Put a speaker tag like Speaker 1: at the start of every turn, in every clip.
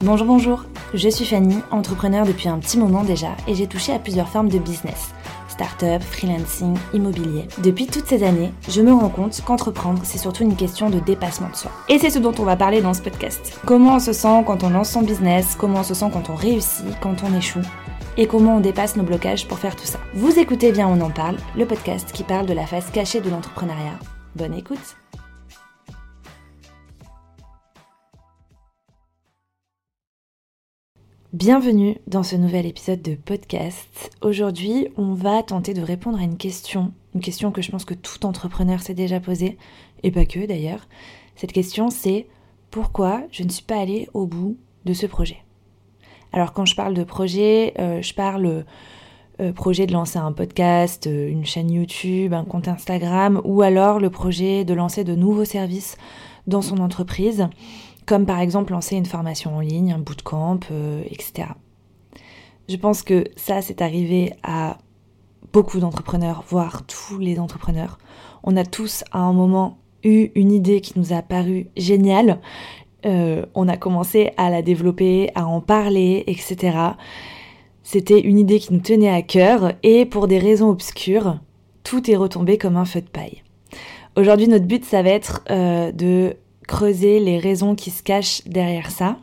Speaker 1: Bonjour, bonjour, je suis Fanny, entrepreneur depuis un petit moment déjà et j'ai touché à plusieurs formes de business. Start-up, freelancing, immobilier. Depuis toutes ces années, je me rends compte qu'entreprendre, c'est surtout une question de dépassement de soi. Et c'est ce dont on va parler dans ce podcast. Comment on se sent quand on lance son business, comment on se sent quand on réussit, quand on échoue, et comment on dépasse nos blocages pour faire tout ça. Vous écoutez bien On en parle, le podcast qui parle de la face cachée de l'entrepreneuriat. Bonne écoute Bienvenue dans ce nouvel épisode de podcast. Aujourd'hui, on va tenter de répondre à une question, une question que je pense que tout entrepreneur s'est déjà posée, et pas que d'ailleurs. Cette question, c'est pourquoi je ne suis pas allée au bout de ce projet? Alors quand je parle de projet, euh, je parle euh, projet de lancer un podcast, euh, une chaîne YouTube, un compte Instagram, ou alors le projet de lancer de nouveaux services dans son entreprise comme par exemple lancer une formation en ligne, un bootcamp, euh, etc. Je pense que ça, c'est arrivé à beaucoup d'entrepreneurs, voire tous les entrepreneurs. On a tous à un moment eu une idée qui nous a paru géniale. Euh, on a commencé à la développer, à en parler, etc. C'était une idée qui nous tenait à cœur et pour des raisons obscures, tout est retombé comme un feu de paille. Aujourd'hui, notre but, ça va être euh, de creuser les raisons qui se cachent derrière ça,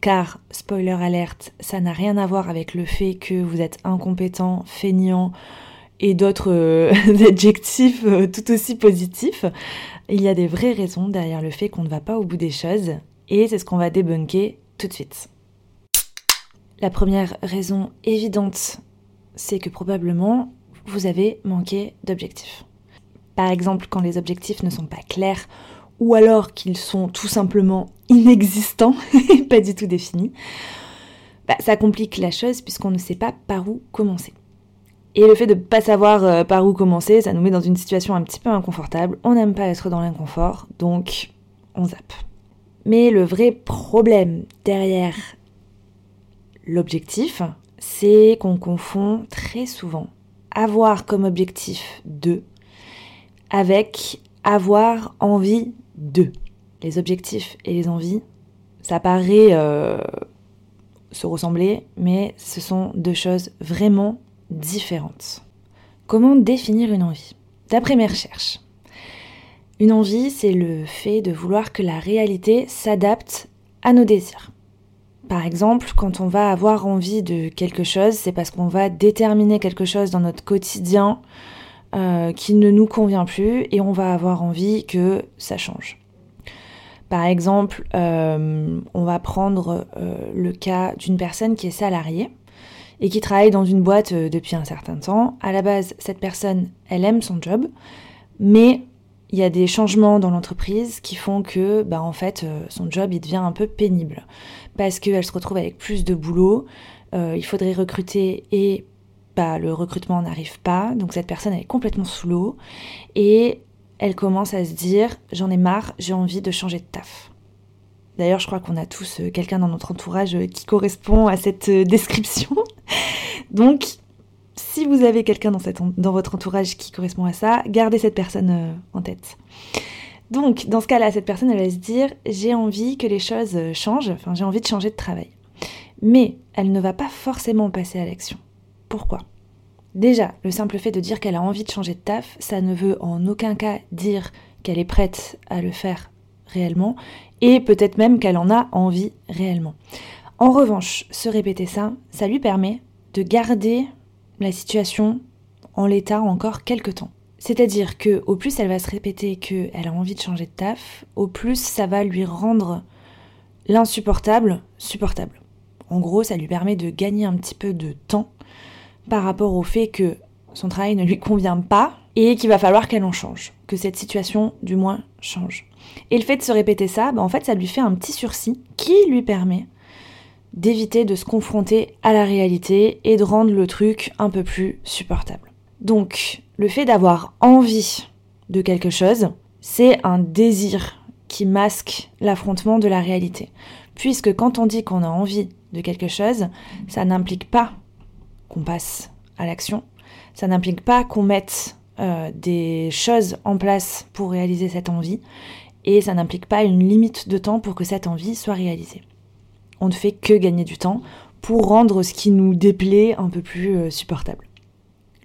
Speaker 1: car, spoiler alerte, ça n'a rien à voir avec le fait que vous êtes incompétent, feignant et d'autres euh, adjectifs euh, tout aussi positifs. Il y a des vraies raisons derrière le fait qu'on ne va pas au bout des choses, et c'est ce qu'on va débunker tout de suite. La première raison évidente, c'est que probablement vous avez manqué d'objectifs. Par exemple, quand les objectifs ne sont pas clairs ou alors qu'ils sont tout simplement inexistants et pas du tout définis, bah, ça complique la chose puisqu'on ne sait pas par où commencer. Et le fait de ne pas savoir euh, par où commencer, ça nous met dans une situation un petit peu inconfortable. On n'aime pas être dans l'inconfort, donc on zappe. Mais le vrai problème derrière l'objectif, c'est qu'on confond très souvent avoir comme objectif de avec avoir envie deux. Les objectifs et les envies, ça paraît euh, se ressembler, mais ce sont deux choses vraiment différentes. Comment définir une envie? D'après mes recherches, une envie, c'est le fait de vouloir que la réalité s'adapte à nos désirs. Par exemple, quand on va avoir envie de quelque chose, c'est parce qu'on va déterminer quelque chose dans notre quotidien euh, qui ne nous convient plus et on va avoir envie que ça change. Par exemple, euh, on va prendre euh, le cas d'une personne qui est salariée et qui travaille dans une boîte depuis un certain temps. À la base, cette personne, elle aime son job, mais il y a des changements dans l'entreprise qui font que, bah, en fait, son job, devient un peu pénible parce qu'elle se retrouve avec plus de boulot. il faudrait recruter et le recrutement n'arrive pas, donc cette personne est complètement sous l'eau et elle commence à se dire j'en ai marre, j'ai envie de changer de taf. D'ailleurs, je crois qu'on a tous euh, quelqu'un dans notre entourage euh, qui correspond à cette euh, description. donc, si vous avez quelqu'un dans, dans, votre entourage qui correspond à ça, gardez cette personne en tête. Donc, dans ce cas-là, cette personne, elle va se dire j'ai envie que les choses changent, enfin, j'ai envie de changer de travail. Mais elle ne va pas forcément passer à l'action. Pourquoi Déjà, le simple fait de dire qu'elle a envie de changer de taf, ça ne veut en aucun cas dire qu'elle est prête à le faire réellement, et peut-être même qu'elle en a envie réellement. En revanche, se répéter ça, ça lui permet de garder la situation en l'état encore quelques temps. C'est-à-dire que au plus elle va se répéter qu'elle a envie de changer de taf, au plus ça va lui rendre l'insupportable supportable. En gros, ça lui permet de gagner un petit peu de temps par rapport au fait que son travail ne lui convient pas et qu'il va falloir qu'elle en change, que cette situation du moins change. Et le fait de se répéter ça, bah, en fait, ça lui fait un petit sursis qui lui permet d'éviter de se confronter à la réalité et de rendre le truc un peu plus supportable. Donc, le fait d'avoir envie de quelque chose, c'est un désir qui masque l'affrontement de la réalité. Puisque quand on dit qu'on a envie de quelque chose, ça n'implique pas passe à l'action. Ça n'implique pas qu'on mette euh, des choses en place pour réaliser cette envie. et ça n'implique pas une limite de temps pour que cette envie soit réalisée. On ne fait que gagner du temps pour rendre ce qui nous déplaît un peu plus euh, supportable.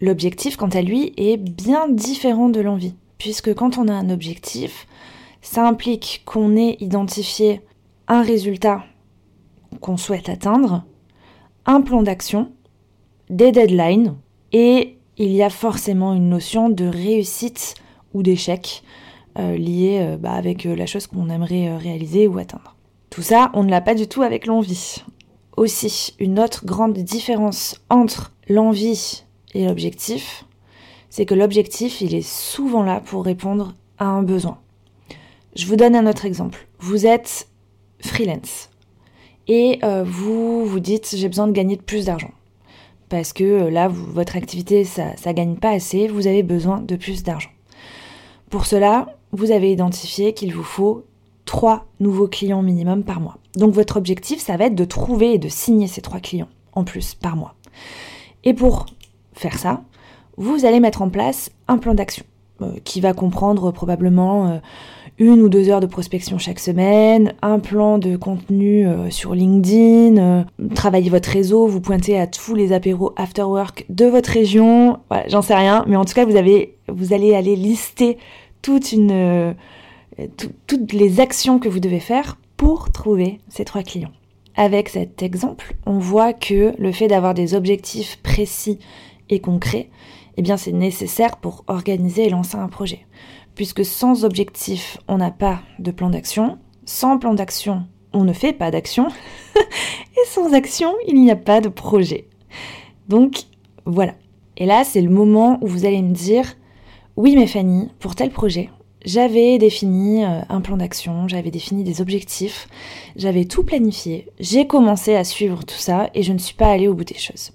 Speaker 1: L'objectif, quant à lui, est bien différent de l'envie, puisque quand on a un objectif, ça implique qu'on ait identifié un résultat qu'on souhaite atteindre, un plan d'action, des deadlines, et il y a forcément une notion de réussite ou d'échec euh, liée euh, bah, avec euh, la chose qu'on aimerait réaliser ou atteindre. Tout ça, on ne l'a pas du tout avec l'envie. Aussi, une autre grande différence entre l'envie et l'objectif, c'est que l'objectif, il est souvent là pour répondre à un besoin. Je vous donne un autre exemple. Vous êtes freelance et vous vous dites j'ai besoin de gagner plus d'argent parce que euh, là votre activité ça ça gagne pas assez, vous avez besoin de plus d'argent. Pour cela, vous avez identifié qu'il vous faut trois nouveaux clients minimum par mois. Donc votre objectif ça va être de trouver et de signer ces trois clients en plus par mois. Et pour faire ça, vous allez mettre en place un plan d'action qui va comprendre probablement une ou deux heures de prospection chaque semaine, un plan de contenu euh, sur LinkedIn, euh, travailler votre réseau, vous pointez à tous les apéros after work de votre région, j'en sais rien, mais en tout cas vous avez, vous allez aller lister euh, toutes les actions que vous devez faire pour trouver ces trois clients. Avec cet exemple, on voit que le fait d'avoir des objectifs précis et concrets, eh bien c'est nécessaire pour organiser et lancer un projet puisque sans objectif, on n'a pas de plan d'action. Sans plan d'action, on ne fait pas d'action. et sans action, il n'y a pas de projet. Donc, voilà. Et là, c'est le moment où vous allez me dire, oui, mais Fanny, pour tel projet, j'avais défini euh, un plan d'action, j'avais défini des objectifs, j'avais tout planifié, j'ai commencé à suivre tout ça et je ne suis pas allée au bout des choses.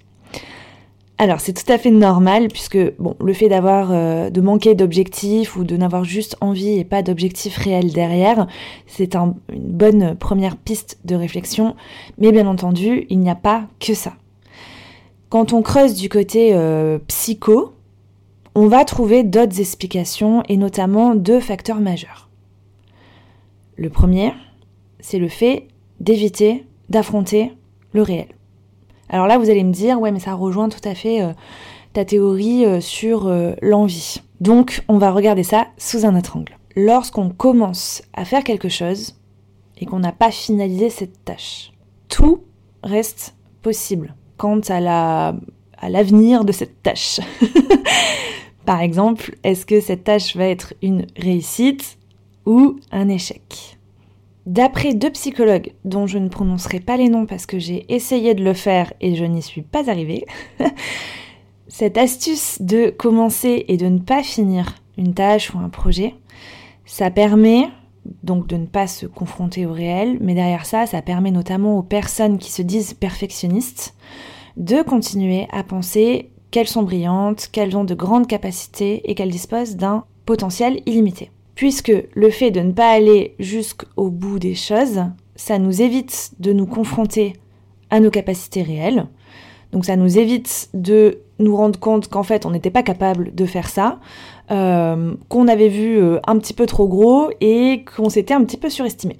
Speaker 1: Alors c'est tout à fait normal puisque bon le fait d'avoir euh, de manquer d'objectifs ou de n'avoir juste envie et pas d'objectif réel derrière, c'est une bonne première piste de réflexion. Mais bien entendu, il n'y a pas que ça. Quand on creuse du côté euh, psycho, on va trouver d'autres explications et notamment deux facteurs majeurs. Le premier, c'est le fait d'éviter d'affronter le réel. Alors là, vous allez me dire, ouais, mais ça rejoint tout à fait euh, ta théorie euh, sur euh, l'envie. Donc, on va regarder ça sous un autre angle. Lorsqu'on commence à faire quelque chose et qu'on n'a pas finalisé cette tâche, tout reste possible quant à la à l'avenir de cette tâche. Par exemple, est-ce que cette tâche va être une réussite ou un échec? D'après deux psychologues, dont je ne prononcerai pas les noms parce que j'ai essayé de le faire et je n'y suis pas arrivée, cette astuce de commencer et de ne pas finir une tâche ou un projet, ça permet donc de ne pas se confronter au réel, mais derrière ça, ça permet notamment aux personnes qui se disent perfectionnistes de continuer à penser qu'elles sont brillantes, qu'elles ont de grandes capacités et qu'elles disposent d'un potentiel illimité puisque le fait de ne pas aller jusqu'au bout des choses, ça nous évite de nous confronter à nos capacités réelles. Donc ça nous évite de nous rendre compte qu'en fait on n'était pas capable de faire ça, euh, qu'on avait vu euh, un petit peu trop gros et qu'on s'était un petit peu surestimé.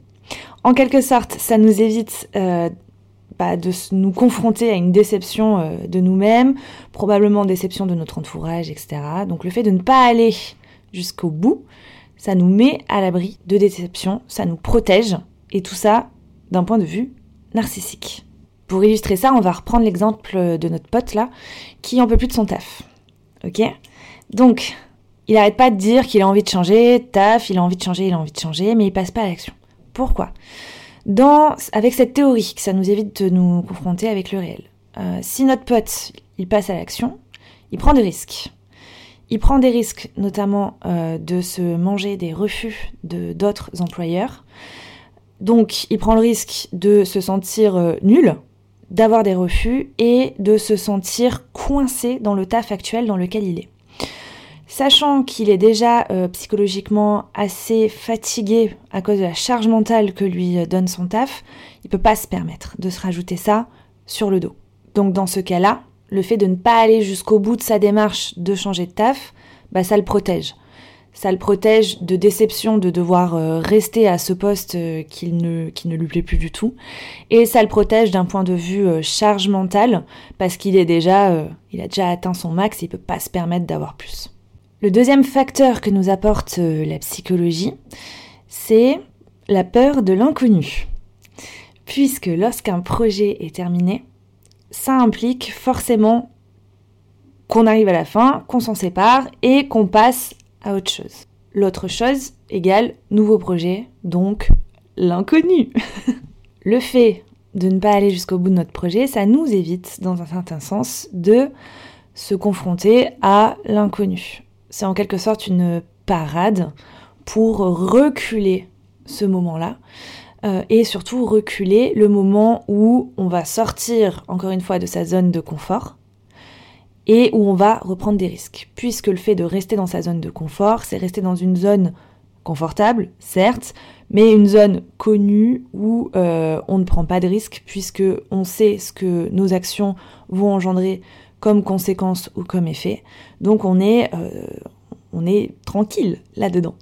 Speaker 1: En quelque sorte, ça nous évite euh, bah, de nous confronter à une déception de nous-mêmes, probablement déception de notre entourage, etc. Donc le fait de ne pas aller jusqu'au bout, ça nous met à l'abri de déception, ça nous protège, et tout ça d'un point de vue narcissique. Pour illustrer ça, on va reprendre l'exemple de notre pote là, qui en peut plus de son taf. Ok? Donc, il n'arrête pas de dire qu'il a envie de changer, taf, il a envie de changer, il a envie de changer, mais il passe pas à l'action. Pourquoi? Dans, Avec cette théorie que ça nous évite de nous confronter avec le réel. Euh, si notre pote, il passe à l'action, il prend des risques. Il prend des risques, notamment euh, de se manger des refus de d'autres employeurs. Donc, il prend le risque de se sentir euh, nul, d'avoir des refus et de se sentir coincé dans le taf actuel dans lequel il est. Sachant qu'il est déjà euh, psychologiquement assez fatigué à cause de la charge mentale que lui donne son taf, il peut pas se permettre de se rajouter ça sur le dos. Donc dans ce cas-là, le fait de ne pas aller jusqu'au bout de sa démarche de changer de taf, bah ça le protège. ça le protège de déception de devoir euh, rester à ce poste euh, qui, ne, lui plaît plus du tout. Et ça le protège d'un point de vue euh, charge mentale parce qu'il est déjà, il a déjà atteint son max et il peut pas se permettre d'avoir plus. Le deuxième facteur que nous apporte la psychologie, c'est la peur de l'inconnu. Puisque lorsqu'un projet est terminé, ça implique forcément qu'on arrive à la fin, qu'on s'en sépare et qu'on passe autre chose. L'autre chose égale nouveau projet, donc l'inconnu. le fait de ne pas aller jusqu'au bout de notre projet, ça nous évite, dans un certain sens, de se confronter à l'inconnu. C'est en quelque sorte une parade pour reculer ce moment-là euh, et surtout reculer le moment où on va sortir encore une fois de sa zone de confort et où on va reprendre des risques. Puisque le fait de rester dans sa zone de confort, c'est rester dans une zone confortable, certes, mais une zone connue où euh, on ne prend pas de risques puisque on sait ce que nos actions vont engendrer comme conséquence ou comme effet. Donc on est, euh, on est tranquille là-dedans.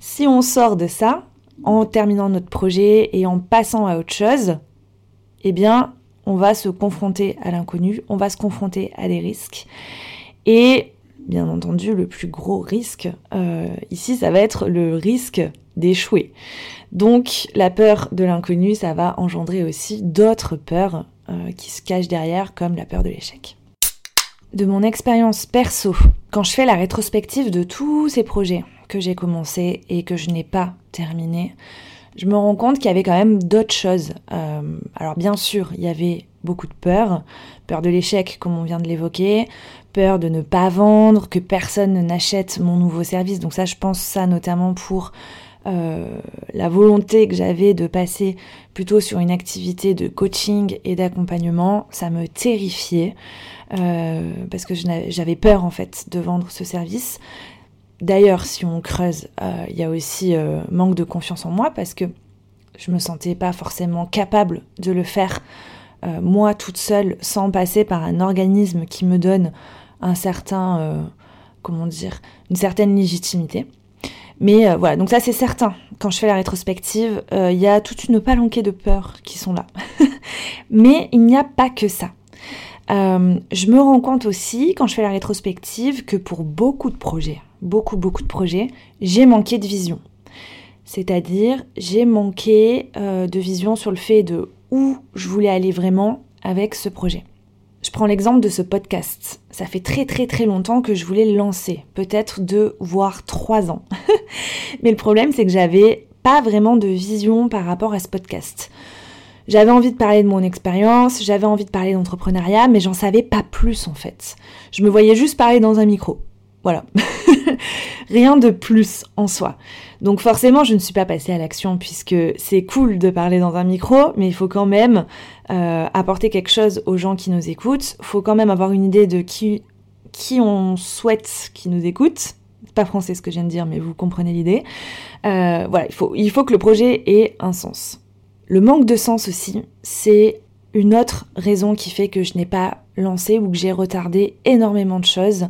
Speaker 1: Si on sort de ça, en terminant notre projet et en passant à autre chose, eh bien, on va se confronter à l'inconnu, on va se confronter à des risques. Et bien entendu, le plus gros risque euh, ici, ça va être le risque d'échouer. Donc la peur de l'inconnu, ça va engendrer aussi d'autres peurs euh, qui se cachent derrière, comme la peur de l'échec. De mon expérience perso, quand je fais la rétrospective de tous ces projets que j'ai commencés et que je n'ai pas terminés, je me rends compte qu'il y avait quand même d'autres choses. Euh, alors bien sûr, il y avait beaucoup de peur, peur de l'échec comme on vient de l'évoquer, peur de ne pas vendre, que personne n'achète mon nouveau service. Donc ça, je pense ça notamment pour euh, la volonté que j'avais de passer plutôt sur une activité de coaching et d'accompagnement, ça me terrifiait euh, parce que j'avais peur en fait de vendre ce service. D'ailleurs, si on creuse, euh, il y a aussi euh, manque de confiance en moi parce que je me sentais pas forcément capable de le faire euh, moi toute seule sans passer par un organisme qui me donne un certain, comment dire, une certaine légitimité. Mais voilà, donc ça c'est certain. Quand je fais la rétrospective, il y a toute une palanquée de peurs qui sont là. Mais il n'y a pas que ça. je me rends compte aussi, quand je fais la rétrospective, que pour beaucoup de projets, beaucoup, beaucoup de projets, j'ai manqué de vision. C'est-à-dire, j'ai manqué euh, de vision sur le fait de où je voulais aller vraiment avec ce projet. Je prends l'exemple de ce podcast. Ça fait très très très longtemps que je voulais le lancer, peut-être deux voire trois ans. Mais le problème c'est que j'avais pas vraiment de vision par rapport à ce podcast. J'avais envie de parler de mon expérience, j'avais envie de parler d'entrepreneuriat, mais j'en savais pas plus en fait. Je me voyais juste parler dans un micro. Voilà. Rien de plus en soi. Donc forcément, je ne suis pas passée à l'action puisque c'est cool de parler dans un micro, mais il faut quand même euh, apporter quelque chose aux gens qui nous écoutent. Il faut quand même avoir une idée de qui, qui on souhaite qui nous écoute. Pas français ce que je viens de dire, mais vous comprenez l'idée. Euh, voilà, il faut, il faut que le projet ait un sens. Le manque de sens aussi, c'est une autre raison qui fait que je n'ai pas lancé ou que j'ai retardé énormément de choses.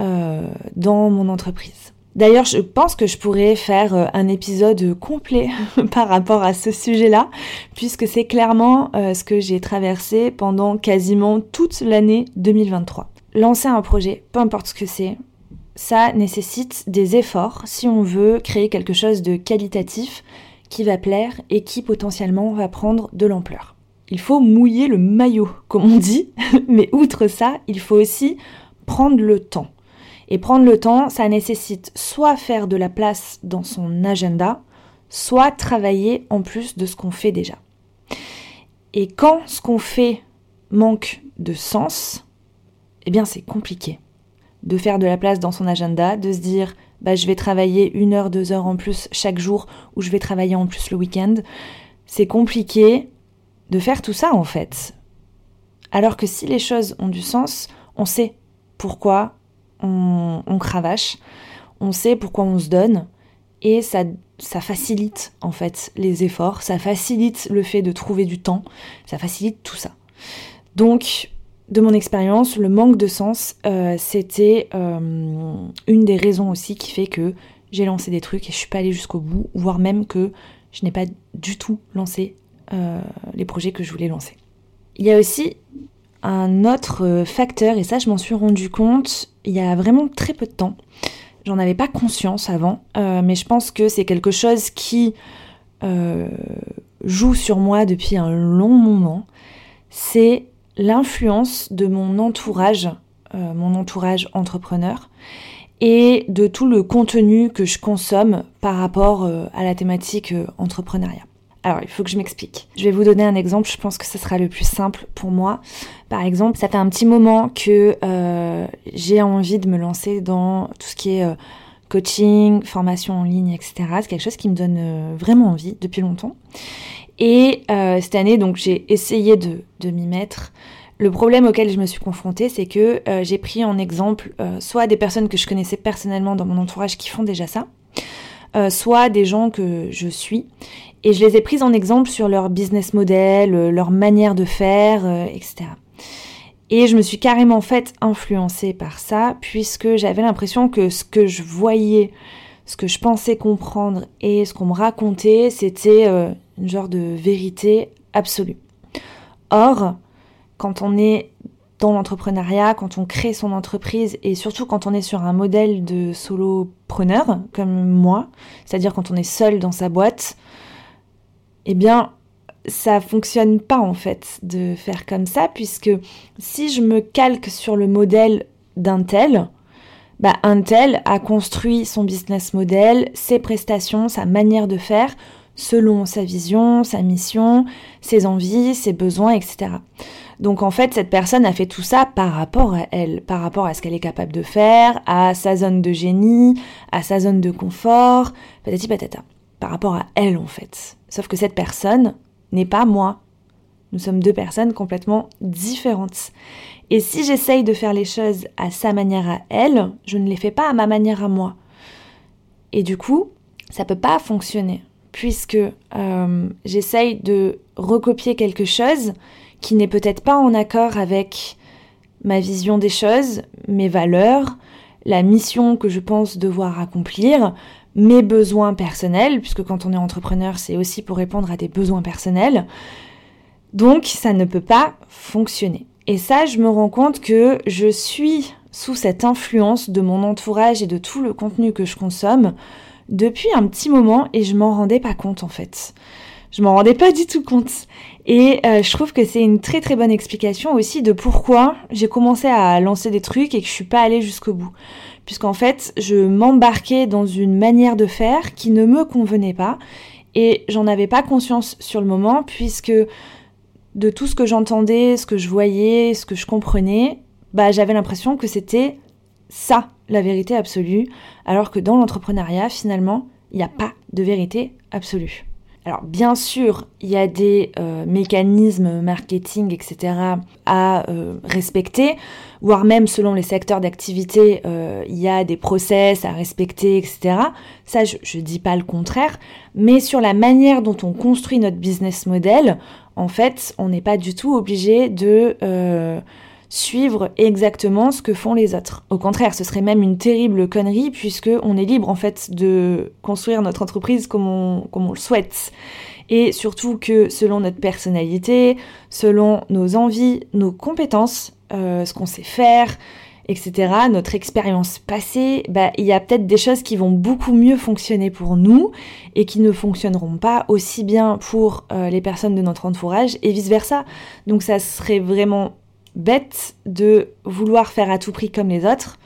Speaker 1: Euh, dans mon entreprise. D'ailleurs, je pense que je pourrais faire euh, un épisode complet par rapport à ce sujet-là, puisque c'est clairement euh, ce que j'ai traversé pendant quasiment toute l'année 2023. Lancer un projet, peu importe ce que c'est, ça nécessite des efforts si on veut créer quelque chose de qualitatif qui va plaire et qui potentiellement va prendre de l'ampleur. Il faut mouiller le maillot, comme on dit, mais outre ça, il faut aussi prendre le temps. Et prendre le temps, ça nécessite soit faire de la place dans son agenda, soit travailler en plus de ce qu'on fait déjà. Et quand ce qu'on fait manque de sens, eh bien c'est compliqué de faire de la place dans son agenda, de se dire bah, je vais travailler une heure, deux heures en plus chaque jour ou je vais travailler en plus le week-end. C'est compliqué de faire tout ça en fait. Alors que si les choses ont du sens, on sait pourquoi on, cravache, on sait pourquoi on se donne et ça, facilite en fait les efforts, ça facilite le fait de trouver du temps, ça facilite tout ça. Donc, de mon expérience, le manque de sens, euh, c'était euh, une des raisons aussi qui fait que j'ai lancé des trucs et je suis pas allée jusqu'au bout, voire même que je n'ai pas du tout lancé euh, les projets que je voulais lancer. Il y a aussi un autre facteur, et ça je m'en suis rendu compte il y a vraiment très peu de temps. J'en avais pas conscience avant, euh, mais je pense que c'est quelque chose qui euh, joue sur moi depuis un long moment. C'est l'influence de mon entourage, mon entourage entrepreneur, et de tout le contenu que je consomme par rapport euh, à la thématique euh, entrepreneuriat. Alors, il faut que je m'explique. Je vais vous donner un exemple, je pense que ce sera le plus simple pour moi. Par exemple, ça fait un petit moment que euh, j'ai envie de me lancer dans tout ce qui est coaching, formation en ligne, etc. C'est quelque chose qui me donne vraiment envie depuis longtemps. Et cette année, donc, j'ai essayé de, m'y mettre. Le problème auquel je me suis confrontée, c'est que euh, j'ai pris en exemple euh, soit des personnes que je connaissais personnellement dans mon entourage qui font déjà ça, euh, soit des gens que je suis, et je les ai prises en exemple sur leur business model, leur manière de faire, etc. Et je me suis carrément faite influencer par ça, puisque j'avais l'impression que ce que je voyais, ce que je pensais comprendre et ce qu'on me racontait, c'était une genre de vérité absolue. Or, quand on est dans l'entrepreneuriat, quand on crée son entreprise et surtout quand on est sur un modèle de solopreneur comme moi, c'est-à-dire quand on est seul dans sa boîte, eh bien ça fonctionne pas en fait de faire comme ça puisque si je me calque sur le modèle d'un tel, bah, un tel a construit son business model, ses prestations, sa manière de faire selon sa vision, sa mission, ses envies, ses besoins, etc. Donc en fait, cette personne a fait tout ça par rapport à elle, par rapport à ce qu'elle est capable de faire, à sa zone de génie, à sa zone de confort, patati patata. Par rapport à elle en fait. Sauf que cette personne n'est pas moi. Nous sommes deux personnes complètement différentes. Et si j'essaye de faire les choses à sa manière à elle, je ne les fais pas à ma manière à moi. Et du coup, ça peut pas fonctionner puisque euh, j'essaye de recopier quelque chose qui n'est peut-être pas en accord avec ma vision des choses, mes valeurs, la mission que je pense devoir accomplir, mes besoins personnels, puisque quand on est entrepreneur, c'est aussi pour répondre à des besoins personnels. Donc, ça ne peut pas fonctionner. Et ça, je me rends compte que je suis sous cette influence de mon entourage et de tout le contenu que je consomme depuis un petit moment et je m'en rendais pas compte en fait. Je m'en rendais pas du tout compte. Et euh, je trouve que c'est une très très bonne explication aussi de pourquoi j'ai commencé à lancer des trucs et que je suis pas allée jusqu'au bout. Puisqu'en fait, je m'embarquais dans une manière de faire qui ne me convenait pas et j'en avais pas conscience sur le moment puisque de tout ce que j'entendais, ce que je voyais, ce que je comprenais, bah j'avais l'impression que c'était ça la vérité absolue, alors que dans l'entrepreneuriat, finalement, il n'y a pas de vérité absolue. Alors bien sûr, il y a des euh, mécanismes marketing, etc. à euh, respecter, voire même selon les secteurs d'activité, euh, il y a des process à respecter, etc. Ça, je ne dis pas le contraire, mais sur la manière dont on construit notre business model, en fait, on n'est pas du tout obligé de suivre exactement ce que font les autres. Au contraire, ce serait même une terrible connerie puisque on est libre en fait de construire notre entreprise comme on, le souhaite. Et surtout que selon notre personnalité, selon nos envies, nos compétences, euh, ce qu'on sait faire, etc., notre expérience passée, bah, il y a peut-être des choses qui vont beaucoup mieux fonctionner pour nous et qui ne fonctionneront pas aussi bien pour euh, les personnes de notre entourage et vice-versa. Donc ça serait vraiment bête de vouloir faire à tout prix comme les autres,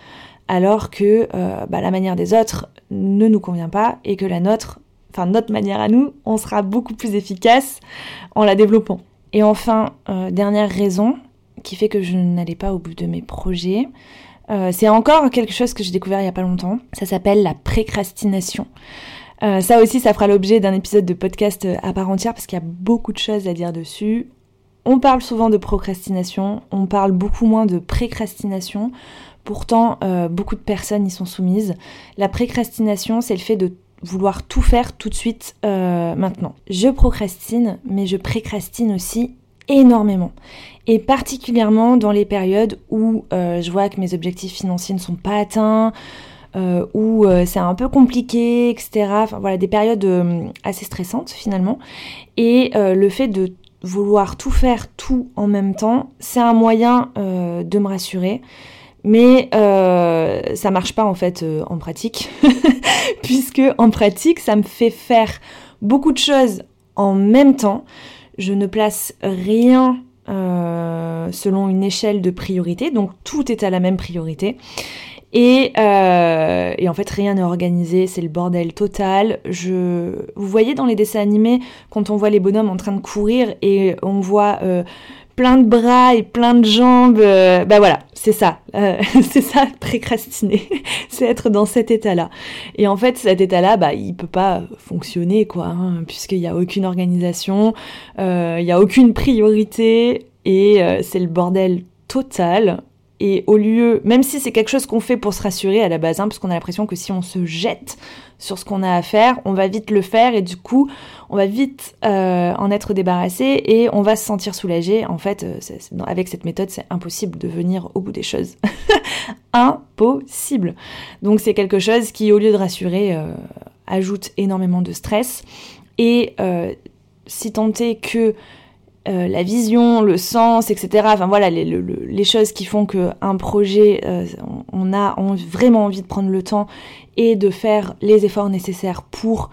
Speaker 1: alors que euh, bah, la manière des autres ne nous convient pas et que la nôtre, enfin notre manière à nous, on sera beaucoup plus efficace en la développant. Et enfin, euh, dernière raison qui fait que je n'allais pas au bout de mes projets, euh, c'est encore quelque chose que j'ai découvert il n'y a pas longtemps. Ça s'appelle la précrastination. ça aussi, ça fera l'objet d'un épisode de podcast à part entière parce qu'il y a beaucoup de choses à dire dessus. On parle souvent de procrastination, on parle beaucoup moins de précrastination. Pourtant, euh, beaucoup de personnes y sont soumises. La précrastination, c'est le fait de vouloir tout faire tout de suite euh, maintenant. Je procrastine, mais je précrastine aussi énormément. Et particulièrement dans les périodes où euh, je vois que mes objectifs financiers ne sont pas atteints, où c'est un peu compliqué, etc. Enfin voilà, des périodes assez stressantes finalement. Et le fait de vouloir tout faire tout en même temps, c'est un moyen de me rassurer. Mais ça marche pas en fait en pratique, puisque en pratique, ça me fait faire beaucoup de choses en même temps. Je ne place rien selon une échelle de priorité, donc tout est à la même priorité. Euh, et, en fait, rien n'est organisé, c'est le bordel total. Je... Vous voyez dans les dessins animés, quand on voit les bonhommes en train de courir et on voit euh, plein de bras et plein de jambes, euh, bah voilà, c'est ça. c'est ça, précrastiner. c'est être dans cet état-là. Et en fait, cet état-là, bah, il peut pas fonctionner, quoi, hein, puisqu'il n'y a aucune organisation, il n'y a aucune priorité, et c'est le bordel total. Et au lieu, même si c'est quelque chose qu'on fait pour se rassurer à la base, hein, parce qu'on a l'impression que si on se jette sur ce qu'on a à faire, on va vite le faire et du coup, on va vite euh, en être débarrassé et on va se sentir soulagé. En fait, euh, avec cette méthode, c'est impossible de venir au bout des choses. impossible. Donc c'est quelque chose qui, au lieu de rassurer, euh, ajoute énormément de stress. Et si tant est que euh, la vision, le sens, etc. Enfin voilà, les, choses qui font qu'un projet, euh, on a vraiment envie de prendre le temps et de faire les efforts nécessaires pour.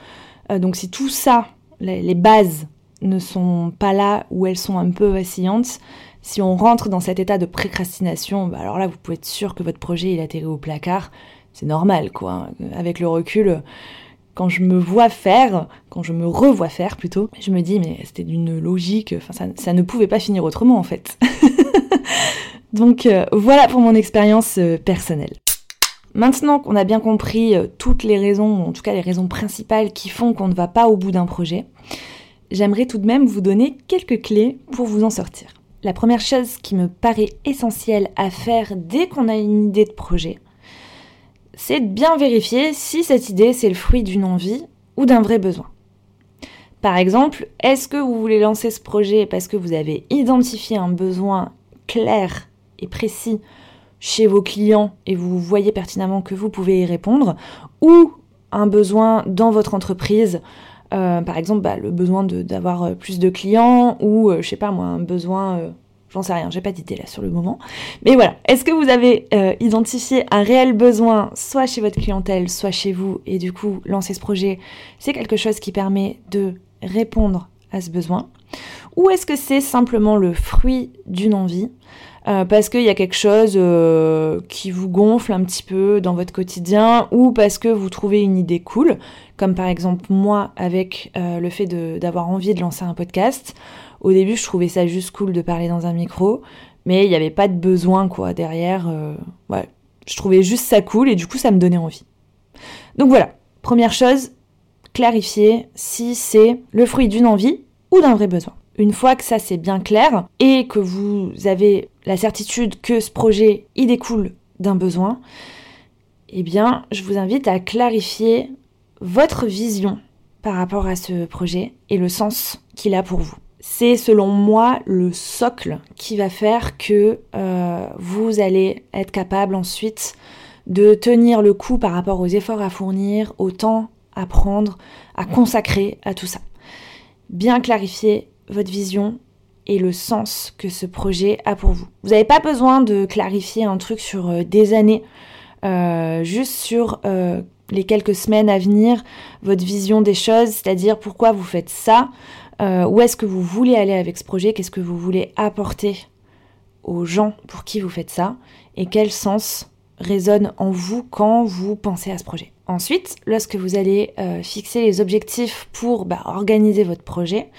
Speaker 1: Euh, donc si tout ça, les, bases ne sont pas là ou elles sont un peu vacillantes, si on rentre dans cet état de précrastination, bah alors là vous pouvez être sûr que votre projet il atterrit au placard. C'est normal quoi. Avec le recul quand je me vois faire, quand je me revois faire plutôt, je me dis mais c'était d'une logique, ça, ne pouvait pas finir autrement en fait. Donc euh, voilà pour mon expérience euh, personnelle. Maintenant qu'on a bien compris euh, toutes les raisons, en tout cas les raisons principales qui font qu'on ne va pas au bout d'un projet, j'aimerais tout de même vous donner quelques clés pour vous en sortir. La première chose qui me paraît essentielle à faire dès qu'on a une idée de projet, c'est de bien vérifier si cette idée c'est le fruit d'une envie ou d'un vrai besoin. Par exemple, est-ce que vous voulez lancer ce projet parce que vous avez identifié un besoin clair et précis chez vos clients et vous voyez pertinemment que vous pouvez y répondre, ou un besoin dans votre entreprise, euh, par exemple bah, le besoin d'avoir plus de clients, ou euh, je sais pas moi, un besoin euh, J'en sais rien, j'ai pas d'idée là sur le moment. Mais voilà, est-ce que vous avez euh, identifié un réel besoin, soit chez votre clientèle, soit chez vous, et du coup, lancer ce projet, c'est quelque chose qui permet de répondre à ce besoin? Ou est-ce que c'est simplement le fruit d'une envie? Euh, parce qu'il y a quelque chose euh, qui vous gonfle un petit peu dans votre quotidien ou parce que vous trouvez une idée cool, comme par exemple moi avec le fait d'avoir envie de lancer un podcast au début, je trouvais ça juste cool de parler dans un micro, mais il n'y avait pas de besoin quoi derrière. Euh, je trouvais juste ça cool et du coup, ça me donnait envie. Donc voilà, première chose, clarifier si c'est le fruit d'une envie ou d'un vrai besoin. Une fois que ça c'est bien clair et que vous avez la certitude que ce projet il découle d'un besoin, eh bien, je vous invite à clarifier votre vision par rapport à ce projet et le sens qu'il a pour vous c'est selon moi le socle qui va faire que euh, vous allez être capable ensuite de tenir le coup par rapport aux efforts à fournir, au temps à prendre, à consacrer à tout ça. Bien clarifier votre vision et le sens que ce projet a pour vous. Vous n'avez pas besoin de clarifier un truc sur euh, des années, euh, juste sur les quelques semaines à venir, votre vision des choses, c'est-à-dire pourquoi vous faites ça, euh, où est-ce que vous voulez aller avec ce projet? Qu'est-ce que vous voulez apporter aux gens pour qui vous faites ça? Et quel sens résonne en vous quand vous pensez à ce projet? Ensuite, lorsque vous allez euh, fixer les objectifs pour bah, organiser votre projet,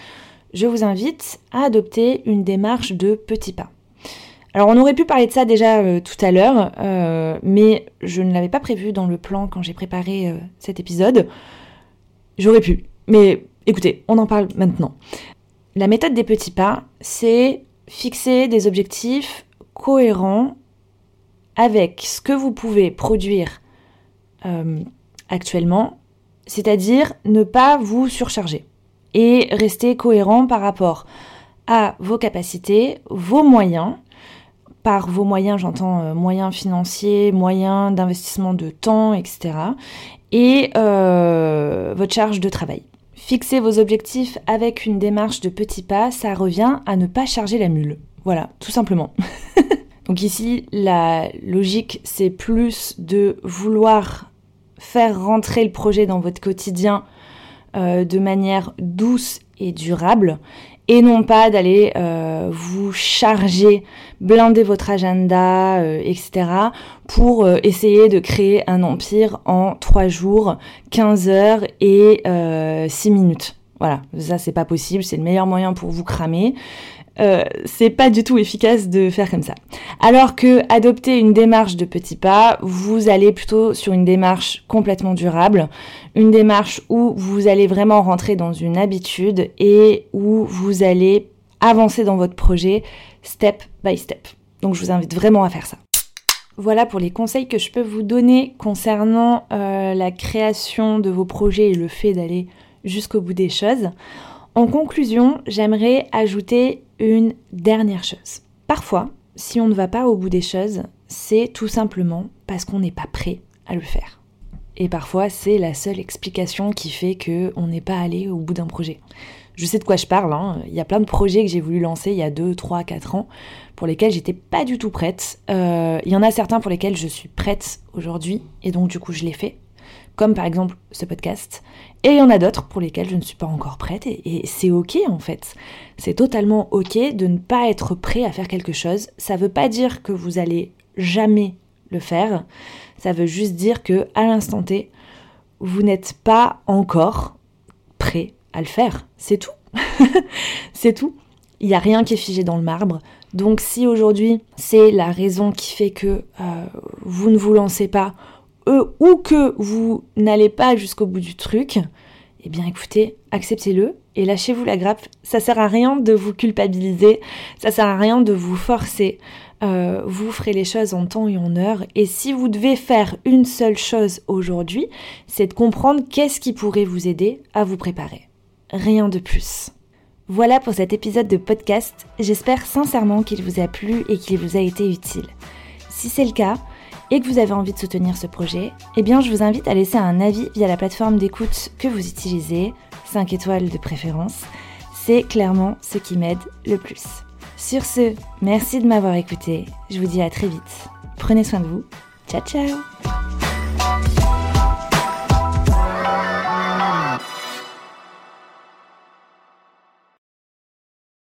Speaker 1: je vous invite à adopter une démarche de petits pas. Alors on aurait pu parler de ça déjà euh, tout à l'heure, mais je ne l'avais pas prévu dans le plan quand j'ai préparé cet épisode. J'aurais pu, mais Écoutez, on en parle maintenant. La méthode des petits pas, c'est fixer des objectifs cohérents avec ce que vous pouvez produire euh, actuellement, c'est-à-dire ne pas vous surcharger et rester cohérent par rapport à vos capacités, vos moyens, Par vos moyens, j'entends euh, moyens financiers, moyens d'investissement de temps, etc. Et euh, votre charge de travail. Fixer vos objectifs avec une démarche de petits pas, ça revient à ne pas charger la mule. Voilà, tout simplement. Donc ici, la logique, c'est plus de vouloir faire rentrer le projet dans votre quotidien euh, de manière douce et durable et non pas d'aller euh, vous charger, blinder votre agenda, euh, etc. pour euh, essayer de créer un empire en 3 jours, 15 heures et 6 minutes. Voilà, ça c'est pas possible, c'est le meilleur moyen pour vous cramer. Euh, c'est pas du tout efficace de faire comme ça. Alors que adopter une démarche de petits pas, vous allez plutôt sur une démarche complètement durable, une démarche où vous allez vraiment rentrer dans une habitude et où vous allez avancer dans votre projet step by step. Donc je vous invite vraiment à faire ça. Voilà pour les conseils que je peux vous donner concernant euh, la création de vos projets et le fait d'aller jusqu'au bout des choses. En conclusion, j'aimerais ajouter une dernière chose. Parfois, si on ne va pas au bout des choses, c'est tout simplement parce qu'on n'est pas prêt à le faire. Et parfois, c'est la seule explication qui fait qu'on n'est pas allé au bout d'un projet. Je sais de quoi je parle, hein. il y a plein de projets que j'ai voulu lancer il y a 2, 3, 4 ans pour lesquels j'étais pas du tout prête. Euh, il y en a certains pour lesquels je suis prête aujourd'hui et donc du coup je l'ai fait comme par exemple ce podcast. Et il y en a d'autres pour lesquels je ne suis pas encore prête, et, c'est ok en fait. C'est totalement ok de ne pas être prêt à faire quelque chose. Ça veut pas dire que vous allez jamais le faire. Ça veut juste dire que à l'instant T, vous n'êtes pas encore prêt à le faire. C'est tout. c'est tout. Il n'y a rien qui est figé dans le marbre. Donc si aujourd'hui c'est la raison qui fait que euh, vous ne vous lancez pas ou que vous n'allez pas jusqu'au bout du truc, eh bien écoutez, acceptez-le et lâchez-vous la grappe. Ça sert à rien de vous culpabiliser, ça sert à rien de vous forcer. Euh, vous ferez les choses en temps et en heure. Et si vous devez faire une seule chose aujourd'hui, c'est de comprendre qu'est-ce qui pourrait vous aider à vous préparer. Rien de plus. Voilà pour cet épisode de podcast. J'espère sincèrement qu'il vous a plu et qu'il vous a été utile. Si c'est le cas, et que vous avez envie de soutenir ce projet, eh bien je vous invite à laisser un avis via la plateforme d'écoute que vous utilisez, 5 étoiles de préférence. C'est clairement ce qui m'aide le plus. Sur ce, merci de m'avoir écouté. Je vous dis à très vite. Prenez soin de vous. Ciao ciao